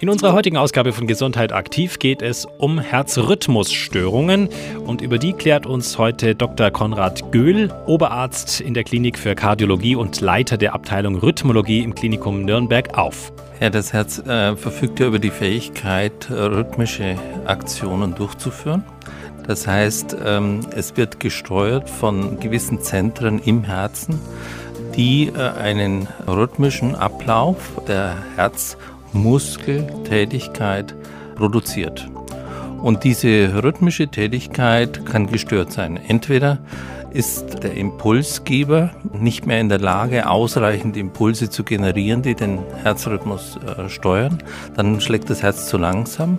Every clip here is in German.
In unserer heutigen Ausgabe von Gesundheit aktiv geht es um Herzrhythmusstörungen und über die klärt uns heute Dr. Konrad Göhl, Oberarzt in der Klinik für Kardiologie und Leiter der Abteilung Rhythmologie im Klinikum Nürnberg auf. Ja, das Herz äh, verfügt ja über die Fähigkeit, rhythmische Aktionen durchzuführen. Das heißt, ähm, es wird gesteuert von gewissen Zentren im Herzen, die äh, einen rhythmischen Ablauf der Herzmuskeltätigkeit produziert. Und diese rhythmische Tätigkeit kann gestört sein. Entweder ist der Impulsgeber nicht mehr in der Lage, ausreichend Impulse zu generieren, die den Herzrhythmus äh, steuern. Dann schlägt das Herz zu langsam.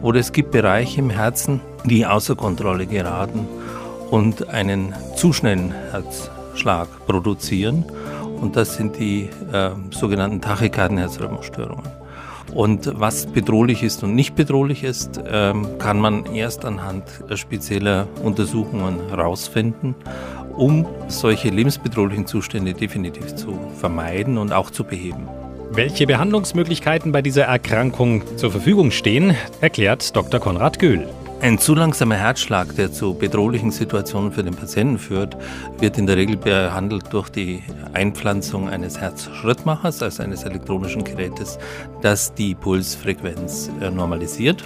Oder es gibt Bereiche im Herzen, die außer Kontrolle geraten und einen zu schnellen Herzschlag produzieren. Und das sind die äh, sogenannten Tachykarden-Herzrhythmusstörungen. Und was bedrohlich ist und nicht bedrohlich ist, ähm, kann man erst anhand spezieller Untersuchungen herausfinden, um solche lebensbedrohlichen Zustände definitiv zu vermeiden und auch zu beheben. Welche Behandlungsmöglichkeiten bei dieser Erkrankung zur Verfügung stehen, erklärt Dr. Konrad Göhl. Ein zu langsamer Herzschlag, der zu bedrohlichen Situationen für den Patienten führt, wird in der Regel behandelt durch die Einpflanzung eines Herzschrittmachers, also eines elektronischen Gerätes, das die Pulsfrequenz äh, normalisiert.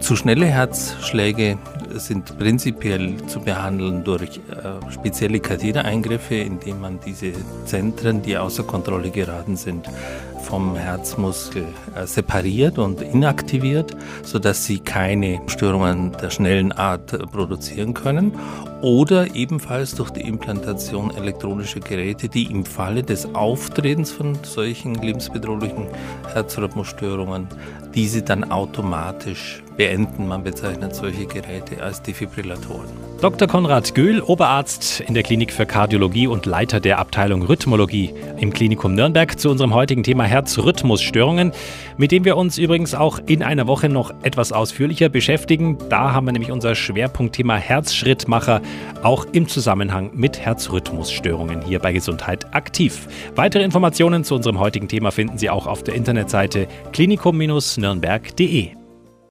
Zu schnelle Herzschläge sind prinzipiell zu behandeln durch äh, spezielle Kathetereingriffe, indem man diese Zentren, die außer Kontrolle geraten sind, vom Herzmuskel äh, separiert und inaktiviert, sodass sie keine Störungen der schnellen Art äh, produzieren können. Oder ebenfalls durch die Implantation elektronischer Geräte, die im Falle des Auftretens von solchen lebensbedrohlichen Herzrhythmusstörungen diese dann automatisch beenden. Man bezeichnet solche Geräte als Defibrillatoren. Dr. Konrad Göhl, Oberarzt in der Klinik für Kardiologie und Leiter der Abteilung Rhythmologie im Klinikum Nürnberg zu unserem heutigen Thema Herzrhythmusstörungen, mit dem wir uns übrigens auch in einer Woche noch etwas ausführlicher beschäftigen. Da haben wir nämlich unser Schwerpunktthema Herzschrittmacher auch im Zusammenhang mit Herzrhythmusstörungen hier bei Gesundheit aktiv. Weitere Informationen zu unserem heutigen Thema finden Sie auch auf der Internetseite klinikum-nürnberg.de.